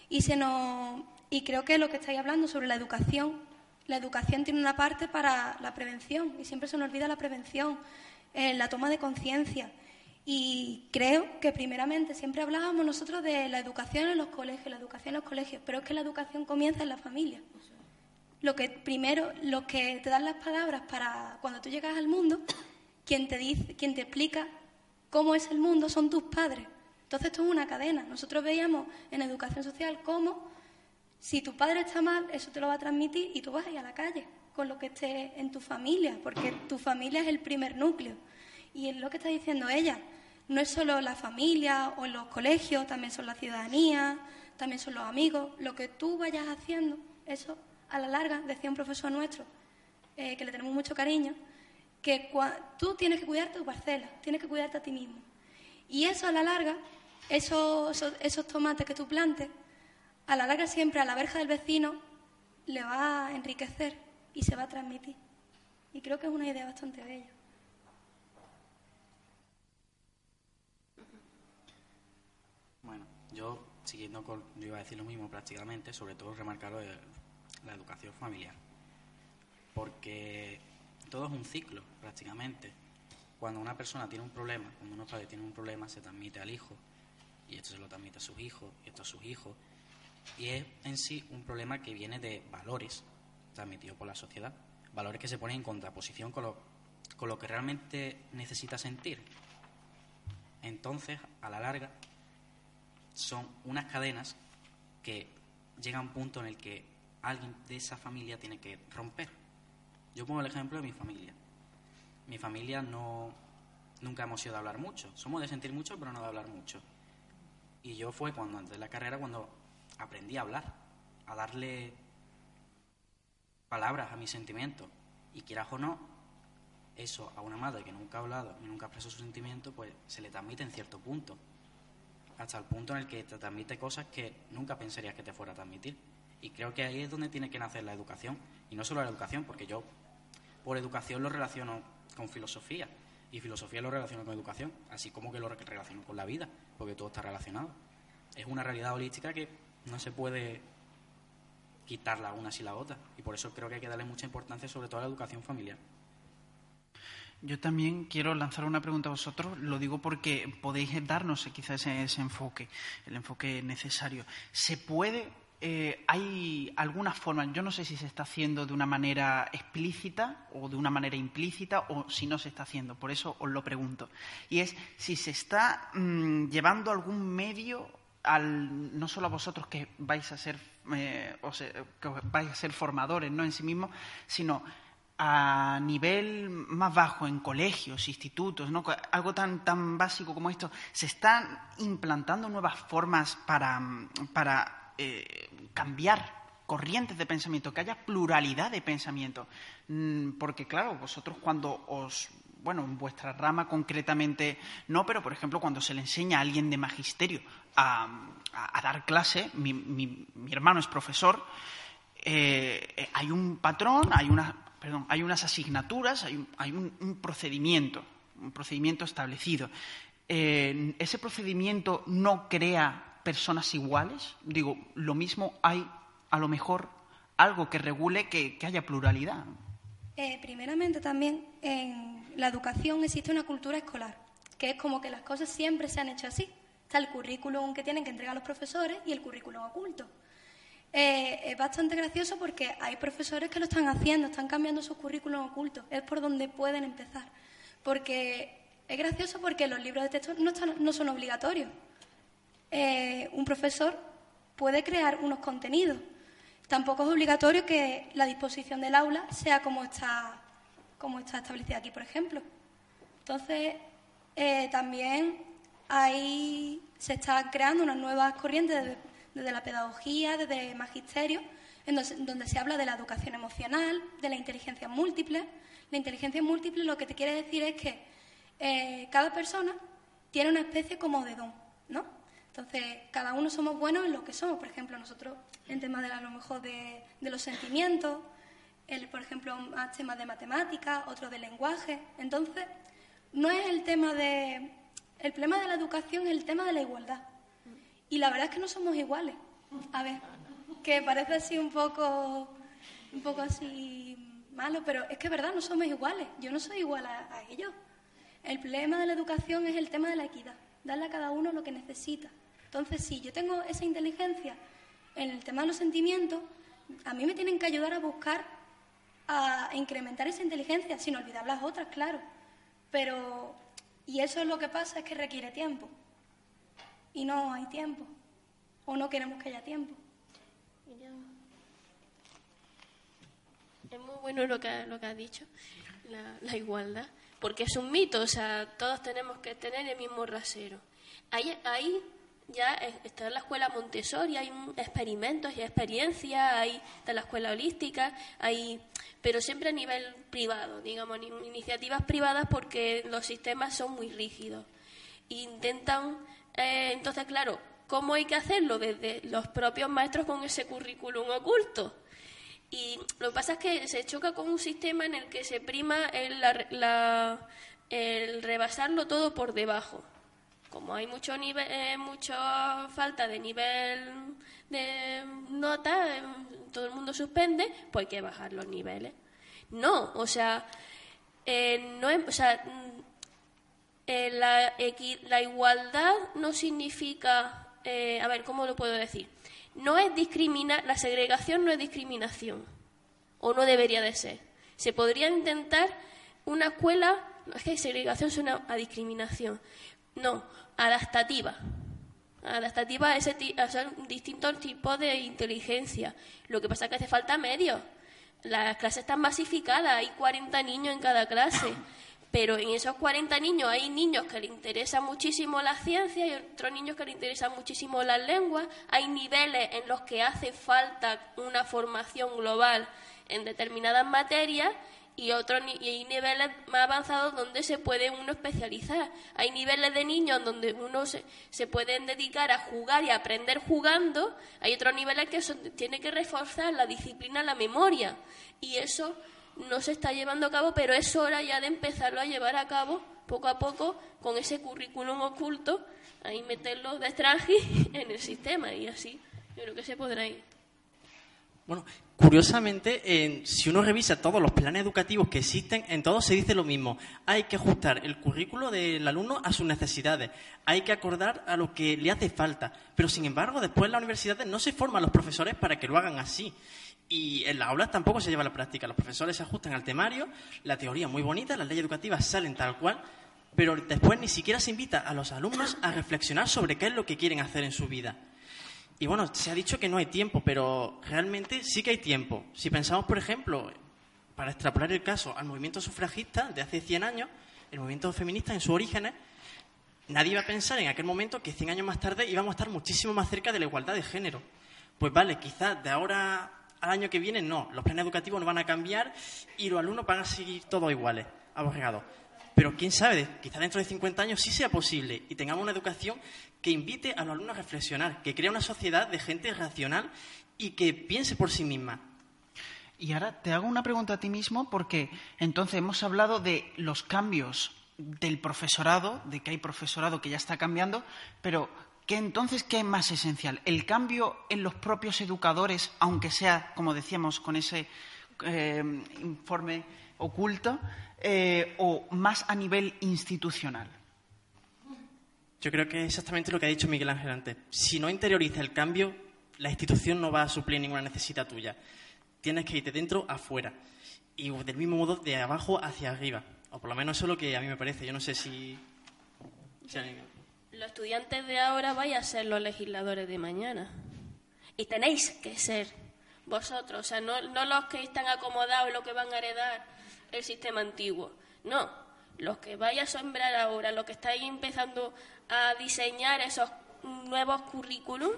Speaker 5: Y, se nos, y creo que lo que estáis hablando sobre la educación, la educación tiene una parte para la prevención y siempre se nos olvida la prevención, eh, la toma de conciencia. Y creo que primeramente siempre hablábamos nosotros de la educación en los colegios, la educación en los colegios, pero es que la educación comienza en la familia. Lo que primero, lo que te dan las palabras para cuando tú llegas al mundo, quien te dice, quien te explica cómo es el mundo son tus padres. Entonces esto es una cadena. Nosotros veíamos en educación social cómo si tu padre está mal, eso te lo va a transmitir y tú vas a ir a la calle con lo que esté en tu familia, porque tu familia es el primer núcleo. Y es lo que está diciendo ella. No es solo la familia o los colegios, también son la ciudadanía, también son los amigos. Lo que tú vayas haciendo, eso a la larga, decía un profesor nuestro, eh, que le tenemos mucho cariño, que tú tienes que cuidarte tu parcela, tienes que cuidarte a ti mismo. Y eso a la larga esos, esos, tomates que tú plantes, a la larga siempre a la verja del vecino le va a enriquecer y se va a transmitir. Y creo que es una idea bastante bella.
Speaker 6: Bueno, yo siguiendo con, yo iba a decir lo mismo prácticamente, sobre todo remarcar la educación familiar. Porque todo es un ciclo prácticamente. Cuando una persona tiene un problema, cuando unos padres tienen un problema, se transmite al hijo y esto se lo transmite a sus hijos, y esto a sus hijos. Y es en sí un problema que viene de valores transmitidos por la sociedad, valores que se ponen en contraposición con lo, que realmente necesita sentir. Entonces, a la larga, son unas cadenas que llegan a un punto en el que alguien de esa familia tiene que romper. Yo pongo el ejemplo de mi familia. Mi familia no nunca hemos sido de hablar mucho. Somos de sentir mucho, pero no de hablar mucho. Y yo fue cuando, antes de la carrera, cuando aprendí a hablar. a darle palabras a mis sentimientos. Y quieras o no, eso a una madre que nunca ha hablado y nunca ha expresado sus sentimientos, pues se le transmite en cierto punto. Hasta el punto en el que te transmite cosas que nunca pensarías que te fuera a transmitir. Y creo que ahí es donde tiene que nacer la educación. Y no solo la educación, porque yo por educación lo relaciono con filosofía. Y filosofía lo relaciono con educación, así como que lo relaciono con la vida, porque todo está relacionado. Es una realidad holística que no se puede quitar la una sin la otra. Y por eso creo que hay que darle mucha importancia, sobre todo a la educación familiar.
Speaker 1: Yo también quiero lanzar una pregunta a vosotros, lo digo porque podéis darnos quizás ese, enfoque, el enfoque necesario. ¿Se puede, eh, hay alguna forma, yo no sé si se está haciendo de una manera explícita o de una manera implícita o si no se está haciendo, por eso os lo pregunto. Y es si se está mm, llevando algún medio al, no solo a vosotros que vais a ser, eh, que vais a ser formadores ¿no? en sí mismos, sino a nivel más bajo, en colegios, institutos, ¿no? algo tan, tan básico como esto, se están implantando nuevas formas para, para eh, cambiar corrientes de pensamiento, que haya pluralidad de pensamiento. Mm, porque, claro, vosotros cuando os bueno, en vuestra rama concretamente no, pero por ejemplo cuando se le enseña a alguien de magisterio a, dar clase, mi, hermano es profesor, eh, hay un patrón, hay una perdón, hay unas asignaturas, hay un, procedimiento, un procedimiento establecido. Eh, ¿Ese procedimiento no crea personas iguales? Digo, lo mismo hay, a lo mejor, algo que regule que, haya pluralidad.
Speaker 5: Eh, primeramente, también en la educación existe una cultura escolar, que es como que las cosas siempre se han hecho así. Está el currículum que tienen que entregar los profesores y el currículum oculto. Eh, es bastante gracioso porque hay profesores que lo están haciendo, están cambiando sus currículum ocultos. Es por donde pueden empezar. Porque es gracioso porque los libros de texto no, no son obligatorios. Eh, un profesor puede crear unos contenidos. Tampoco es obligatorio que la disposición del aula sea como está, como está establecida aquí, por ejemplo. Entonces, eh, también hay, se está creando unas nuevas corrientes de desde la pedagogía, desde el magisterio, en donde, se habla de la educación emocional, de la inteligencia múltiple. La inteligencia múltiple lo que te quiere decir es que eh, cada persona tiene una especie como de don, ¿no? Entonces, cada uno somos buenos en lo que somos. Por ejemplo, nosotros en temas de a lo mejor de, los sentimientos, el, por ejemplo, más temas de matemáticas, otro de lenguaje. Entonces, no es el tema de... El problema de la educación es el tema de la igualdad. Y la verdad es que no somos iguales. A ver, que parece así un poco, un poco así malo, pero es que es verdad, no somos iguales. Yo no soy igual a, ellos. El problema de la educación es el tema de la equidad, darle a cada uno lo que necesita. Entonces, si yo tengo esa inteligencia en el tema de los sentimientos, a mí me tienen que ayudar a buscar, a incrementar esa inteligencia, sin olvidar las otras, claro. Pero, y eso es lo que pasa, es que requiere tiempo y no hay tiempo o no queremos que haya tiempo.
Speaker 2: Es muy bueno lo que, lo has dicho, la, igualdad, porque es un mito, o sea, todos tenemos que tener el mismo rasero. Ahí, ahí ya está en la escuela Montessori, hay experimentos y experiencias, hay de la escuela holística, hay, pero siempre a nivel privado, digamos, iniciativas privadas porque los sistemas son muy rígidos. Intentan eh, entonces, claro, ¿cómo hay que hacerlo? Desde los propios maestros con ese currículum oculto. Y lo que pasa es que se choca con un sistema en el que se prima el, el rebasarlo todo por debajo. Como hay mucho nivel, eh, mucha falta de nivel de nota, eh, todo el mundo suspende, pues hay que bajar los niveles. No, o sea, no o sea, eh, la, la, igualdad no significa, eh, a ver, ¿cómo lo puedo decir? No es discriminar, la segregación no es discriminación, o no debería de ser. Se podría intentar una escuela, es que segregación suena a discriminación, no, adaptativa. Adaptativa a, ese, a distintos tipos de inteligencia. Lo que pasa es que hace falta medios. Las clases están masificadas, hay 40 niños en cada clase pero en esos 40 niños hay niños que les interesa muchísimo la ciencia y otros niños que les interesan muchísimo las lenguas, hay niveles en los que hace falta una formación global en determinadas materias y otros y hay niveles más avanzados donde se puede uno especializar. Hay niveles de niños donde uno se, se pueden dedicar a jugar y aprender jugando. Hay otros niveles que son, tiene que reforzar la disciplina, la memoria. Y eso no se está llevando a cabo, pero es hora ya de empezarlo a llevar a cabo poco a poco con ese currículum oculto, ahí meterlo de extraje [LAUGHS] en el sistema y así yo creo que se podrá ir.
Speaker 3: Bueno, curiosamente, si uno revisa todos los planes educativos que existen, en todos se dice lo mismo. Hay que ajustar el currículo del alumno a sus necesidades. Hay que acordar a lo que le hace falta. Pero, sin embargo, después en las universidades no se forman los profesores para que lo hagan así. Y en las aulas tampoco se lleva a la práctica. Los profesores se ajustan al temario, la teoría muy bonita, las leyes educativas salen tal cual, pero después ni siquiera se invita a los alumnos a reflexionar sobre qué es lo que quieren hacer en su vida. Y bueno, se ha dicho que no hay tiempo, pero realmente sí que hay tiempo. Si pensamos, por ejemplo, para extrapolar el caso al movimiento sufragista de hace 100 años, el movimiento feminista en sus orígenes, nadie iba a pensar en aquel momento que 100 años más tarde íbamos a estar muchísimo más cerca de la igualdad de género. Pues vale, quizás de ahora al año que viene no, los planes educativos no van a cambiar y los alumnos van a seguir todos iguales, aborregados. Pero quién sabe, quizá dentro de 50 años sí sea posible y tengamos una educación que invite a los alumnos a reflexionar, que crea una sociedad de gente racional y que piense por sí misma.
Speaker 1: Y ahora te hago una pregunta a ti mismo porque entonces hemos hablado de los cambios del profesorado, de que hay profesorado que ya está cambiando, pero ¿Qué entonces qué es más esencial? ¿El cambio en los propios educadores, aunque sea, como decíamos, con ese eh, informe oculto, eh, o más a nivel institucional?
Speaker 3: Yo creo que es exactamente lo que ha dicho Miguel Ángel antes. Si no interioriza el cambio, la institución no va a suplir ninguna necesidad tuya. Tienes que ir de dentro afuera. Y del mismo modo, de abajo hacia arriba. O por lo menos eso es lo que a mí me parece. Yo no sé si... si
Speaker 2: los estudiantes de ahora vais a ser los legisladores de mañana. Y tenéis que ser vosotros, o sea, no, no los que están acomodados, los que van a heredar el sistema antiguo. No, los que vais a sembrar ahora, los que estáis empezando a diseñar esos nuevos currículum,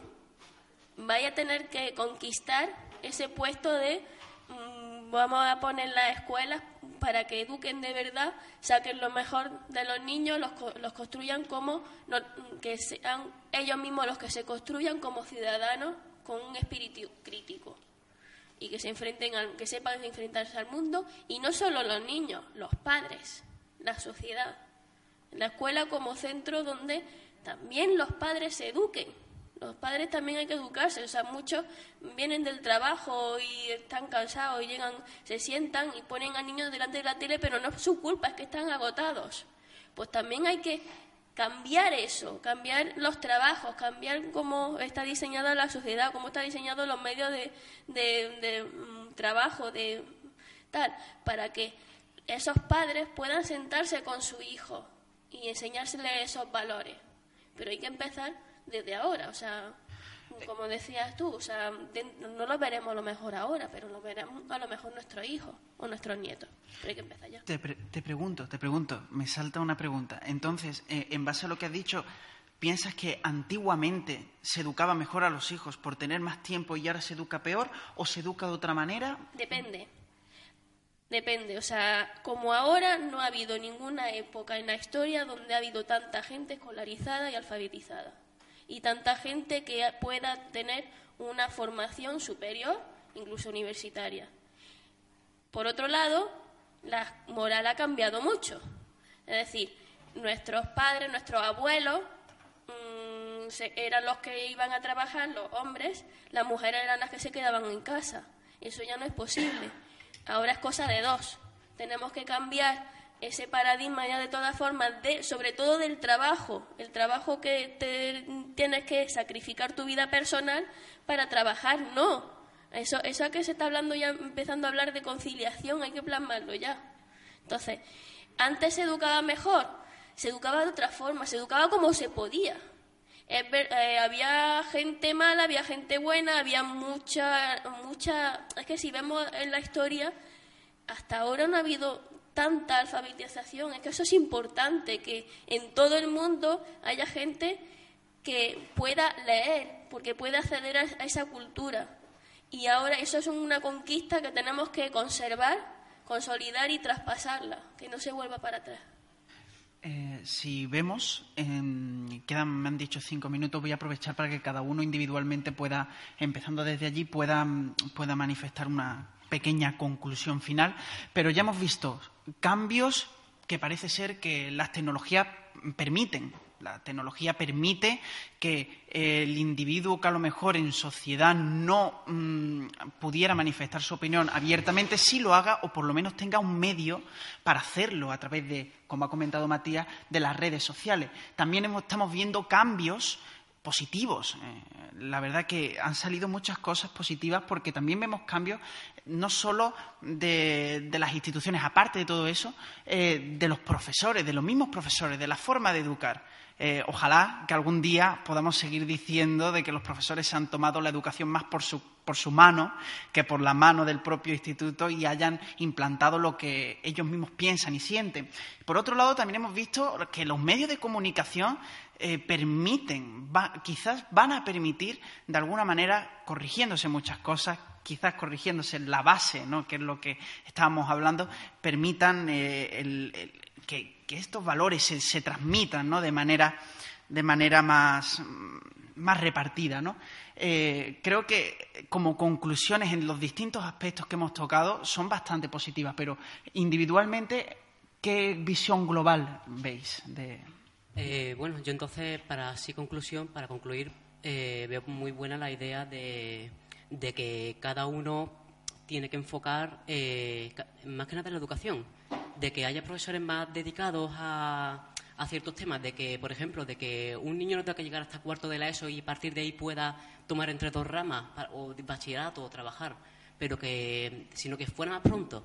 Speaker 2: vais a tener que conquistar ese puesto de mm, vamos a poner las escuelas para que eduquen de verdad, saquen lo mejor de los niños, los, los construyan como, que sean ellos mismos los que se construyan como ciudadanos con un espíritu crítico y que se enfrenten al, que sepan enfrentarse al mundo y no solo los niños, los padres, la sociedad, la escuela como centro donde también los padres se eduquen los padres también hay que educarse, o sea, muchos vienen del trabajo y están cansados y llegan, se sientan y ponen a niños delante de la tele, pero no es su culpa, es que están agotados. Pues también hay que cambiar eso, cambiar los trabajos, cambiar cómo está diseñada la sociedad, cómo está diseñados los medios de, de mm, trabajo, de tal, para que esos padres puedan sentarse con su hijo y enseñársele esos valores. Pero hay que empezar desde ahora, o sea, como decías tú, o sea, no lo veremos a lo mejor ahora, pero lo veremos a lo mejor nuestros hijos o nuestros nietos. Pero hay que empezar ya.
Speaker 1: Te, te pregunto, te pregunto, me salta una pregunta. Entonces, eh, en base a lo que has dicho, ¿piensas que antiguamente se educaba mejor a los hijos por tener más tiempo y ahora se educa peor o se educa de otra manera?
Speaker 2: Depende. Depende, o sea, como ahora no ha habido ninguna época en la historia donde ha habido tanta gente escolarizada y alfabetizada y tanta gente que pueda tener una formación superior, incluso universitaria. Por otro lado, la moral ha cambiado mucho. Es decir, nuestros padres, nuestros abuelos mm, eran los que iban a trabajar, los hombres, las mujeres eran las que se quedaban en casa. Eso ya no es posible. Ahora es cosa de dos. Tenemos que cambiar ese paradigma ya de todas formas, de, sobre todo del trabajo, el trabajo que te, tienes que sacrificar tu vida personal para trabajar, no. Eso, eso que se está hablando ya, empezando a hablar de conciliación, hay que plasmarlo ya. Entonces, antes se educaba mejor, se educaba de otra forma, se educaba como se podía. Eh, había gente mala, había gente buena, había mucha, mucha... Es que si vemos en la historia, hasta ahora no ha habido tanta alfabetización. Es que eso es importante, que en todo el mundo haya gente que pueda leer, porque pueda acceder a esa cultura. Y ahora eso es una conquista que tenemos que conservar, consolidar y traspasarla, que no se vuelva para atrás.
Speaker 1: Eh, si vemos, quedan, me han dicho cinco minutos, voy a aprovechar para que cada uno individualmente pueda, empezando desde allí, pueda, pueda manifestar una pequeña conclusión final. Pero ya hemos visto cambios que parece ser que las tecnologías permiten la tecnología permite que el individuo que a lo mejor en sociedad no mm, pudiera manifestar su opinión abiertamente, sí lo haga o por lo menos tenga un medio para hacerlo a través de, como ha comentado Matías, de las redes sociales. También estamos viendo cambios positivos. Eh, la verdad que han salido muchas cosas positivas porque también vemos cambios no solo de, las instituciones, aparte de todo eso, eh, de los profesores, de los mismos profesores, de la forma de educar. Eh, ojalá que algún día podamos seguir diciendo de que los profesores se han tomado la educación más por su, por su mano que por la mano del propio instituto y hayan implantado lo que ellos mismos piensan y sienten. Por otro lado, también hemos visto que los medios de comunicación eh, permiten, quizás van a permitir, de alguna manera, corrigiéndose muchas cosas, quizás corrigiéndose la base, ¿no? que es lo que estábamos hablando, permitan eh, que, estos valores se, transmitan ¿no? de manera, de manera más, más repartida. ¿no? Eh, creo que como conclusiones en los distintos aspectos que hemos tocado son bastante positivas, pero individualmente, ¿qué visión global veis de,
Speaker 7: eh, bueno, yo entonces, para así conclusión, para concluir, eh, veo muy buena la idea de, que cada uno tiene que enfocar eh, más que nada en la educación, de que haya profesores más dedicados a, ciertos temas, de que, por ejemplo, de que un niño no tenga que llegar hasta cuarto de la ESO y a partir de ahí pueda tomar entre dos ramas, o bachillerato o trabajar, pero que, sino que fuera más pronto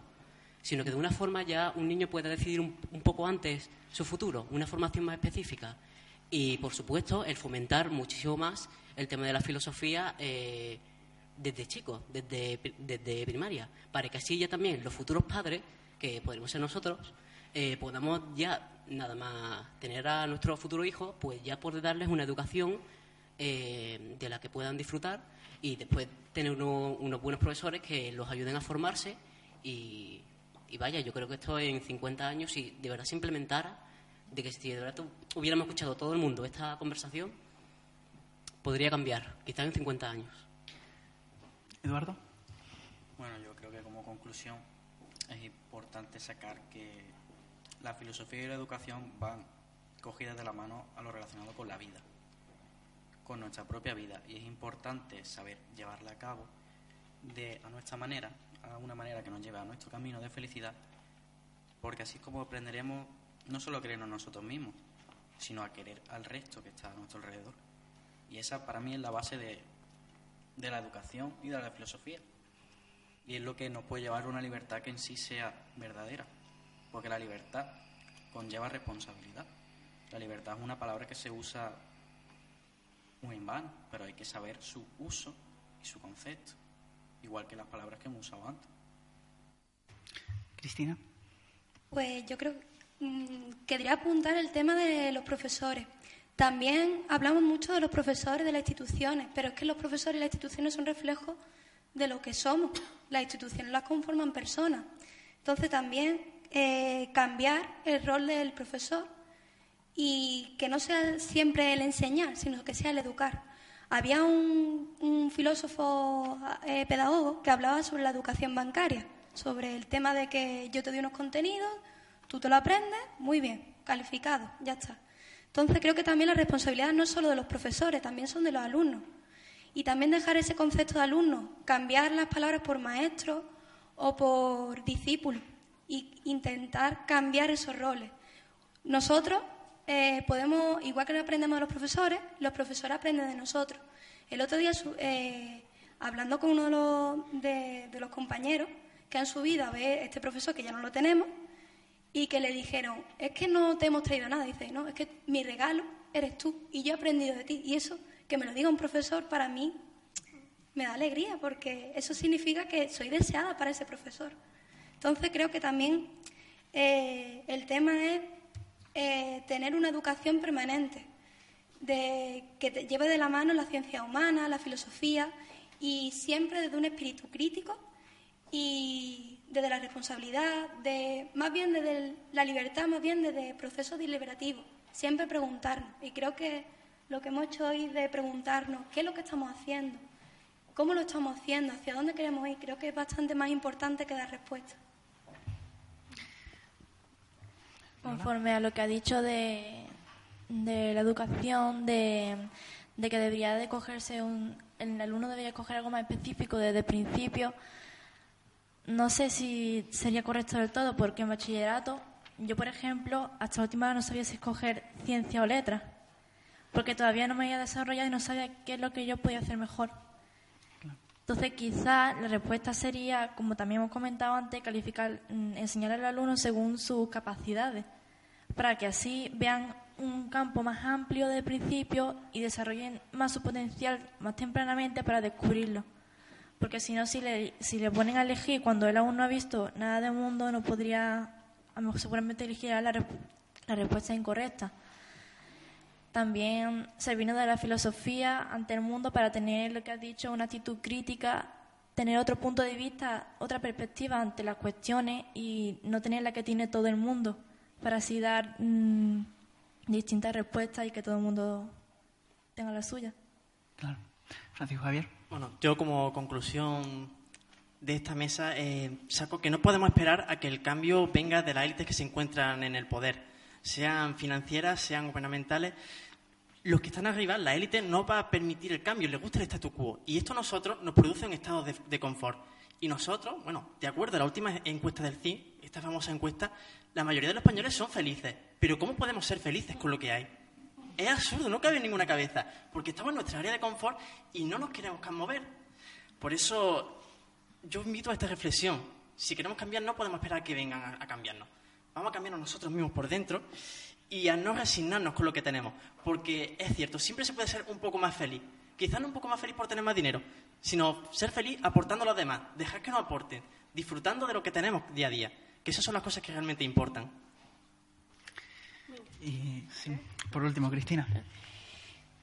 Speaker 7: sino que de una forma ya un niño pueda decidir un, poco antes su futuro, una formación más específica. Y, por supuesto, el fomentar muchísimo más el tema de la filosofía eh, desde chicos, desde, desde primaria, para que así ya también los futuros padres, que podremos ser nosotros, eh, podamos ya nada más tener a nuestro futuro hijo, pues ya poder darles una educación eh, de la que puedan disfrutar y después tener unos buenos profesores que los ayuden a formarse y, y vaya, yo creo que esto en 50 años, si de verdad se implementara, de que si de verdad hubiéramos escuchado todo el mundo esta conversación, podría cambiar, quizás en 50 años.
Speaker 1: Eduardo.
Speaker 6: Bueno, yo creo que como conclusión es importante sacar que la filosofía y la educación van cogidas de la mano a lo relacionado con la vida, con nuestra propia vida, y es importante saber llevarla a cabo de a nuestra manera a una manera que nos lleve a nuestro camino de felicidad, porque así es como aprenderemos no solo a querernos nosotros mismos, sino a querer al resto que está a nuestro alrededor. Y esa para mí es la base de, de la educación y de la filosofía. Y es lo que nos puede llevar a una libertad que en sí sea verdadera, porque la libertad conlleva responsabilidad. La libertad es una palabra que se usa muy en vano, pero hay que saber su uso y su concepto igual que las palabras que hemos usado antes.
Speaker 1: Cristina.
Speaker 5: Pues yo creo que mm, quería apuntar el tema de los profesores. También hablamos mucho de los profesores de las instituciones, pero es que los profesores y las instituciones son reflejos de lo que somos. Las instituciones las conforman personas. Entonces también eh, cambiar el rol del profesor y que no sea siempre el enseñar, sino que sea el educar. Había un, filósofo eh, pedagogo que hablaba sobre la educación bancaria, sobre el tema de que yo te doy unos contenidos, tú te lo aprendes, muy bien, calificado, ya está. Entonces creo que también la responsabilidad no es solo de los profesores, también son de los alumnos. Y también dejar ese concepto de alumno, cambiar las palabras por maestro o por discípulo e intentar cambiar esos roles. Nosotros eh, podemos, igual que aprendemos de los profesores, los profesores aprenden de nosotros. El otro día, eh, hablando con uno de los, compañeros que han subido a ver este profesor, que ya no lo tenemos, y que le dijeron, es que no te hemos traído nada. Dice, no, es que mi regalo eres tú y yo he aprendido de ti. Y eso, que me lo diga un profesor, para mí me da alegría, porque eso significa que soy deseada para ese profesor. Entonces creo que también Eh, el tema es eh, tener una educación permanente, de, que te lleve de la mano la ciencia humana, la filosofía, y siempre desde un espíritu crítico y desde la responsabilidad, de, más bien desde la libertad, más bien desde procesos deliberativos, siempre preguntarnos. Y creo que lo que hemos hecho hoy de preguntarnos qué es lo que estamos haciendo, cómo lo estamos haciendo, hacia dónde queremos ir, creo que es bastante más importante que dar respuesta.
Speaker 4: Conforme a lo que ha dicho de, de la educación, de, de, que debería de cogerse un, el alumno debería coger algo más específico desde el principio, no sé si sería correcto del todo, porque en bachillerato, yo por ejemplo, hasta la última hora no sabía si escoger ciencia o letra, porque todavía no me había desarrollado y no sabía qué es lo que yo podía hacer mejor. Entonces, quizás la respuesta sería, como también hemos comentado antes, calificar, mm, enseñar al alumno según sus capacidades, para que así vean un campo más amplio de principio y desarrollen más su potencial más tempranamente para descubrirlo. Porque si no, si le, si le ponen a elegir cuando él aún no ha visto nada del mundo, no podría, a lo mejor seguramente elegir la, la respuesta incorrecta. También se vino de la filosofía ante el mundo para tener, lo que has dicho, una actitud crítica, tener otro punto de vista, otra perspectiva ante las cuestiones y no tener la que tiene todo el mundo, para así dar mm, distintas respuestas y que todo el mundo tenga la suya.
Speaker 1: Claro. Francisco Javier.
Speaker 3: Bueno, yo como conclusión de esta mesa eh, saco que no podemos esperar a que el cambio venga de las élites que se encuentran en el poder sean financieras, sean gubernamentales, los que están arriba, la élite, no va a permitir el cambio, les gusta el statu quo. Y esto a nosotros nos produce un estado de, confort. Y nosotros, bueno, de acuerdo la última encuesta del CIN, esta famosa encuesta, la mayoría de los españoles son felices. Pero ¿cómo podemos ser felices con lo que hay? Es absurdo, no cabe en ninguna cabeza, porque estamos en nuestra área de confort y no nos queremos mover. Por eso yo invito a esta reflexión. Si queremos cambiar, no podemos esperar que vengan a cambiarnos vamos a cambiarnos nosotros mismos por dentro y a no resignarnos con lo que tenemos. Porque es cierto, siempre se puede ser un poco más feliz. Quizás no un poco más feliz por tener más dinero, sino ser feliz aportando a los demás, dejar que nos aporten, disfrutando de lo que tenemos día a día. Que esas son las cosas que realmente importan.
Speaker 1: Y por último, Cristina.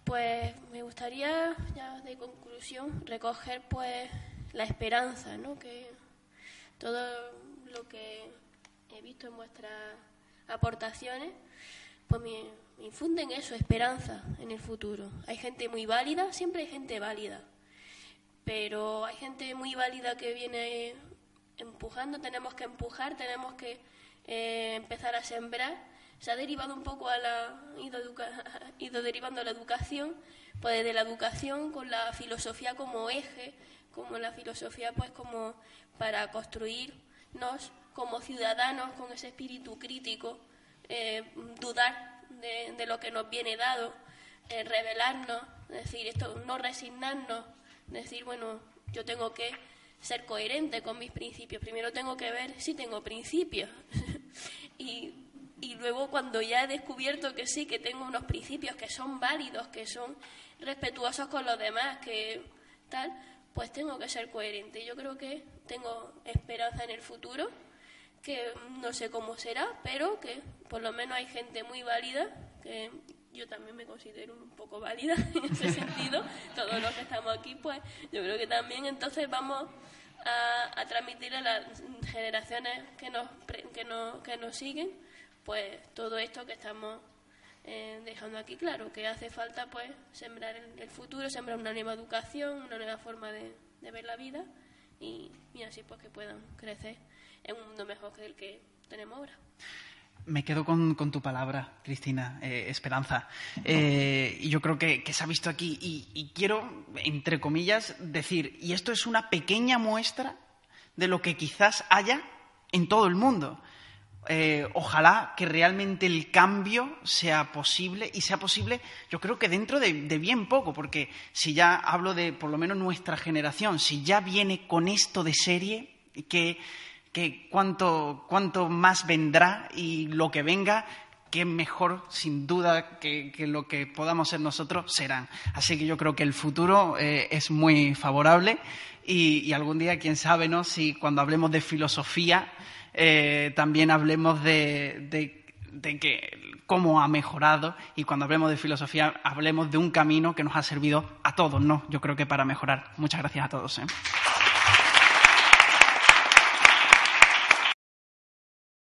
Speaker 2: Pues me gustaría, ya de conclusión, recoger pues la esperanza, ¿no? Que todo lo que he visto en vuestras aportaciones, pues me, infunden eso, esperanza en el futuro. Hay gente muy válida, siempre hay gente válida, pero hay gente muy válida que viene empujando, tenemos que empujar, tenemos que eh, empezar a sembrar. Se ha derivado un poco a la, ido, [LAUGHS] ido derivando a la educación, pues de la educación con la filosofía como eje, como la filosofía pues como para construirnos como ciudadanos con ese espíritu crítico, eh, dudar de, lo que nos viene dado, eh, revelarnos, decir, esto, no resignarnos, decir, bueno, yo tengo que ser coherente con mis principios. Primero tengo que ver si tengo principios. [LAUGHS] y, y luego cuando ya he descubierto que sí, que tengo unos principios que son válidos, que son respetuosos con los demás, que tal, pues tengo que ser coherente. Yo creo que tengo esperanza en el futuro que no sé cómo será, pero que por lo menos hay gente muy válida, que yo también me considero un poco válida [LAUGHS] en ese sentido, todos los que estamos aquí, pues yo creo que también. Entonces vamos a, transmitir a las generaciones que nos, que, nos, que nos siguen, pues todo esto que estamos eh, dejando aquí. Claro, que hace falta pues sembrar el, el, futuro, sembrar una nueva educación, una nueva forma de, de ver la vida y, y así pues que puedan crecer en un mundo mejor que el que tenemos ahora.
Speaker 1: Me quedo con, tu palabra, Cristina, eh, esperanza. Eh, y yo creo que, se ha visto aquí y, quiero, entre comillas, decir, y esto es una pequeña muestra de lo que quizás haya en todo el mundo. Eh, ojalá que realmente el cambio sea posible y sea posible, yo creo que dentro de, de, bien poco, porque si ya hablo de por lo menos nuestra generación, si ya viene con esto de serie, que que cuánto, más vendrá y lo que venga, que mejor, sin duda, que, lo que podamos ser nosotros, serán. Así que yo creo que el futuro eh, es muy favorable y, algún día, quién sabe, ¿no? Si cuando hablemos de filosofía eh, también hablemos de, de, que cómo ha mejorado y cuando hablemos de filosofía hablemos de un camino que nos ha servido a todos, ¿no? Yo creo que para mejorar. Muchas gracias a todos. ¿eh?